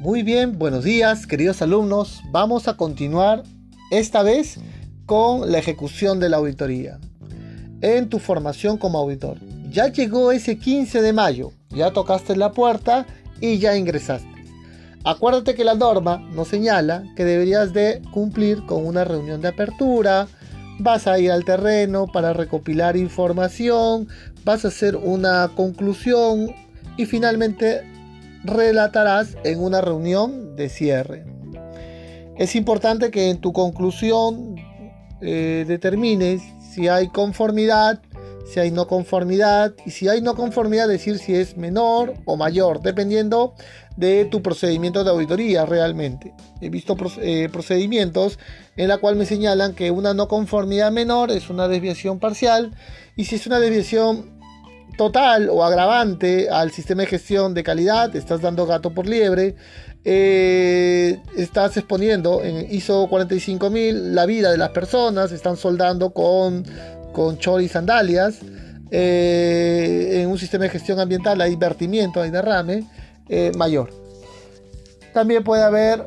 Muy bien, buenos días queridos alumnos. Vamos a continuar esta vez con la ejecución de la auditoría en tu formación como auditor. Ya llegó ese 15 de mayo, ya tocaste la puerta y ya ingresaste. Acuérdate que la norma nos señala que deberías de cumplir con una reunión de apertura, vas a ir al terreno para recopilar información, vas a hacer una conclusión y finalmente relatarás en una reunión de cierre. Es importante que en tu conclusión eh, determines si hay conformidad, si hay no conformidad y si hay no conformidad decir si es menor o mayor, dependiendo de tu procedimiento de auditoría realmente. He visto eh, procedimientos en la cual me señalan que una no conformidad menor es una desviación parcial y si es una desviación total o agravante al sistema de gestión de calidad, estás dando gato por liebre, eh, estás exponiendo en ISO 45000 la vida de las personas, están soldando con, con chor y sandalias. Eh, en un sistema de gestión ambiental hay vertimiento, hay derrame eh, mayor. También puede haber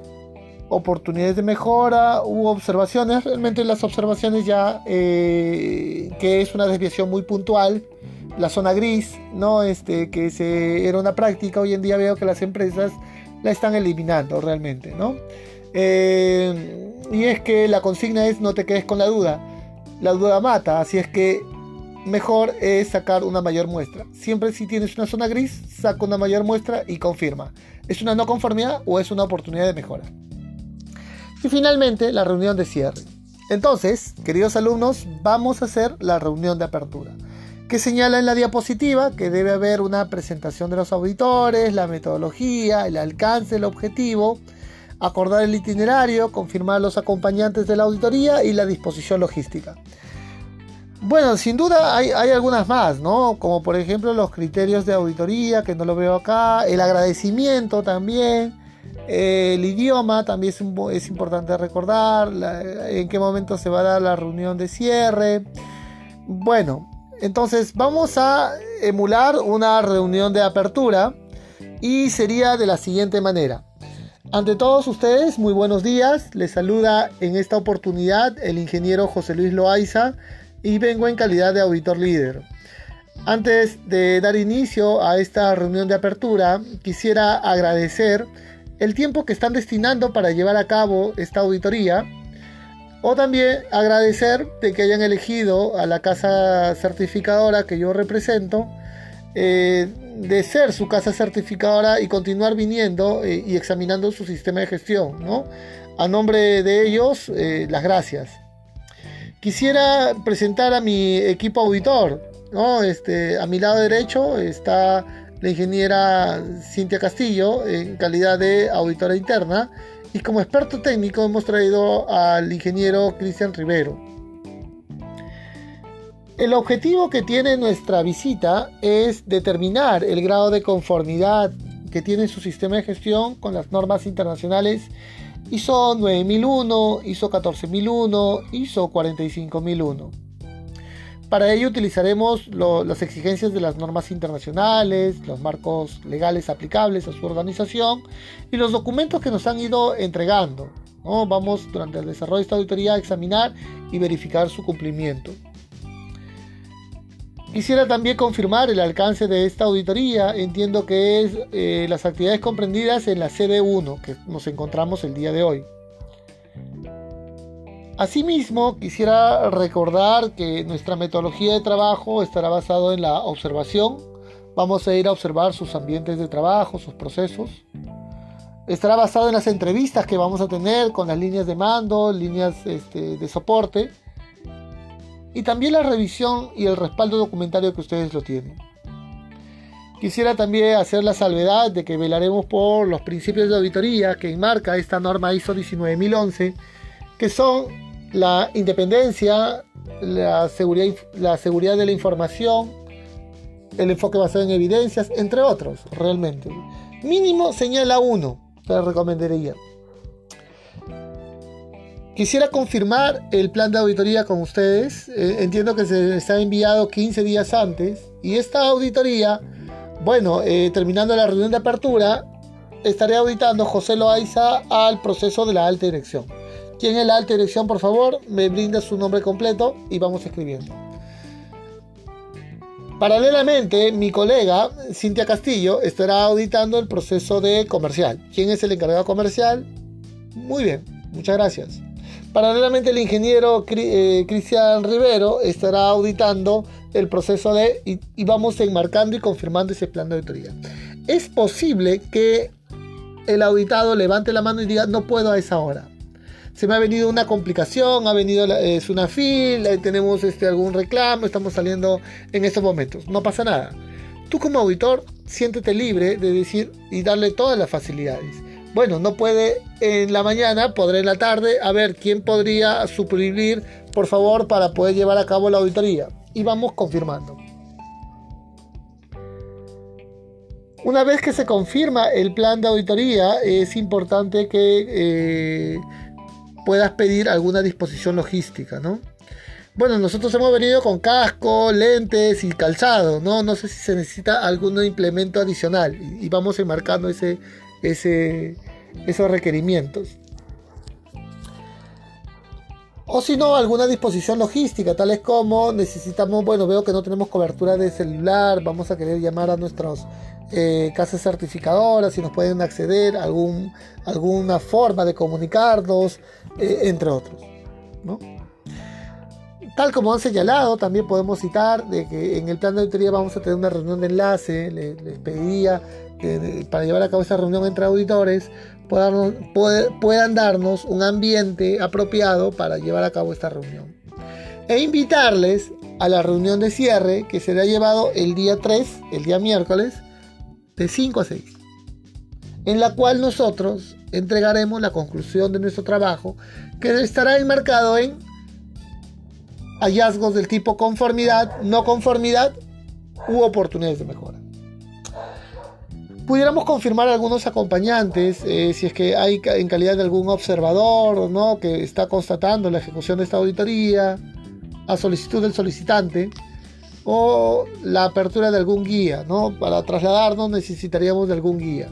oportunidades de mejora u observaciones. Realmente las observaciones ya que es una desviación muy puntual la zona gris, ¿no? Este, que se, era una práctica, hoy en día veo que las empresas la están eliminando realmente, ¿no? Eh, y es que la consigna es no te quedes con la duda, la duda mata, así es que mejor es sacar una mayor muestra. Siempre si tienes una zona gris, saca una mayor muestra y confirma. ¿Es una no conformidad o es una oportunidad de mejora? Y finalmente, la reunión de cierre. Entonces, queridos alumnos, vamos a hacer la reunión de apertura que señala en la diapositiva que debe haber una presentación de los auditores, la metodología, el alcance, el objetivo, acordar el itinerario, confirmar los acompañantes de la auditoría y la disposición logística. Bueno, sin duda hay, algunas más, ¿no? Como por ejemplo los criterios de auditoría, que no lo veo acá, el agradecimiento también, el idioma también es, importante recordar, en qué momento se va a dar la reunión de cierre. Bueno, entonces vamos a emular una reunión de apertura y sería de la siguiente manera. Ante todos ustedes, muy buenos días. Les saluda en esta oportunidad el ingeniero José Luis Loaiza y vengo en calidad de auditor líder. Antes de dar inicio a esta reunión de apertura, quisiera agradecer el tiempo que están destinando para llevar a cabo esta auditoría o también agradecer de que hayan elegido a la casa certificadora que yo represento, eh, de ser su casa certificadora y continuar viniendo eh, y examinando su sistema de gestión. ¿no? A nombre de ellos, eh, las gracias. Quisiera presentar a mi equipo auditor. ¿no? Este, a mi lado derecho está la ingeniera Cintia Castillo en calidad de auditora interna y como experto técnico hemos traído al ingeniero Cristian Rivero. El objetivo que tiene nuestra visita es determinar el grado de conformidad que tiene su sistema de gestión con las normas internacionales ISO 9001, ISO 14001, ISO 45001. Para ello utilizaremos las exigencias de las normas internacionales, los marcos legales aplicables a su organización y los documentos que nos han ido entregando. Vamos durante el desarrollo de esta auditoría a examinar y verificar su cumplimiento. Quisiera también confirmar el alcance de esta auditoría. Entiendo que es eh, las actividades comprendidas en la CD1 que nos encontramos el día de hoy. Asimismo, quisiera recordar que nuestra metodología de trabajo estará basada en la observación. Vamos a ir a observar sus ambientes de trabajo, sus procesos. Estará basado en las entrevistas que vamos a tener con las líneas de mando, líneas este, de soporte. Y también la revisión y el respaldo documentario que ustedes lo tienen. Quisiera también hacer la salvedad de que velaremos por los principios de auditoría que enmarca esta norma ISO 19011 que son la independencia, la seguridad, la seguridad de la información, el enfoque basado en evidencias, entre otros, realmente. Mínimo señala uno, te recomendaría. Quisiera confirmar el plan de auditoría con ustedes. Eh, entiendo que se les ha enviado 15 días antes. Y esta auditoría, bueno, eh, terminando la reunión de apertura, estaré auditando José Loaiza al proceso de la alta dirección. ¿Quién es la alta dirección, por favor? Me brinda su nombre completo y vamos escribiendo. Paralelamente, mi colega Cintia Castillo estará auditando el proceso de comercial. ¿Quién es el encargado comercial? Muy bien, muchas gracias. Paralelamente, el ingeniero eh, Cristian Rivero estará auditando el proceso de y, vamos enmarcando y confirmando ese plan de auditoría. Es posible que el auditado levante la mano y diga no puedo a esa hora se me ha venido una complicación, ha venido es una fila, tenemos este, algún reclamo, estamos saliendo en estos momentos. No pasa nada. Tú como auditor, siéntete libre de decir y darle todas las facilidades. Bueno, no puede en la mañana, podré en la tarde, a ver quién podría suprimir, por favor, para poder llevar a cabo la auditoría. Y vamos confirmando. Una vez que se confirma el plan de auditoría, es importante que eh, puedas pedir alguna disposición logística, ¿no? Bueno, nosotros hemos venido con casco, lentes y calzado, ¿no? No sé si se necesita algún implemento adicional y, vamos enmarcando ese, ese, esos requerimientos. O si no, alguna disposición logística, tales como necesitamos, bueno, veo que no tenemos cobertura de celular, vamos a querer llamar a nuestros eh, casas certificadoras, si nos pueden acceder algún, alguna forma de comunicarnos, eh, entre otros. Tal como han señalado, también podemos citar de que en el plan de auditoría vamos a tener una reunión de enlace. Les, pediría que para llevar a cabo esa reunión entre auditores puedan, puedan darnos un ambiente apropiado para llevar a cabo esta reunión. E invitarles a la reunión de cierre que será llevado el día 3, el día miércoles, de 5 a 6, en la cual nosotros entregaremos la conclusión de nuestro trabajo, que estará enmarcado en hallazgos del tipo conformidad, no conformidad u oportunidades de mejora. Pudiéramos confirmar algunos acompañantes, eh, si es que hay en calidad de algún observador ¿no? que está constatando la ejecución de esta auditoría, a solicitud del solicitante, o la apertura de algún guía, ¿no? Para trasladarnos necesitaríamos de algún guía.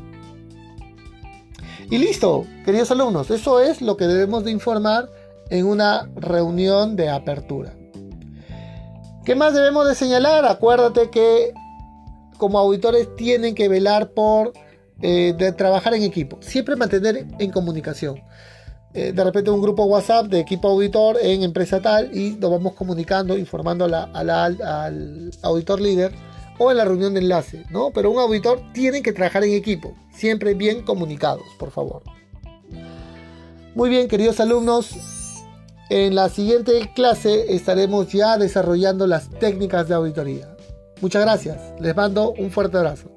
Y listo, queridos alumnos, eso es lo que debemos de informar en una reunión de apertura. ¿Qué más debemos de señalar? Acuérdate que como auditores tienen que velar por eh, de trabajar en equipo, siempre mantener en comunicación. Eh, de repente un grupo WhatsApp de equipo auditor en empresa tal y nos vamos comunicando, informando al auditor líder o en la reunión de enlace, ¿no? Pero un auditor tiene que trabajar en equipo, siempre bien comunicados, por favor. Muy bien, queridos alumnos, en la siguiente clase estaremos ya desarrollando las técnicas de auditoría. Muchas gracias, les mando un fuerte abrazo.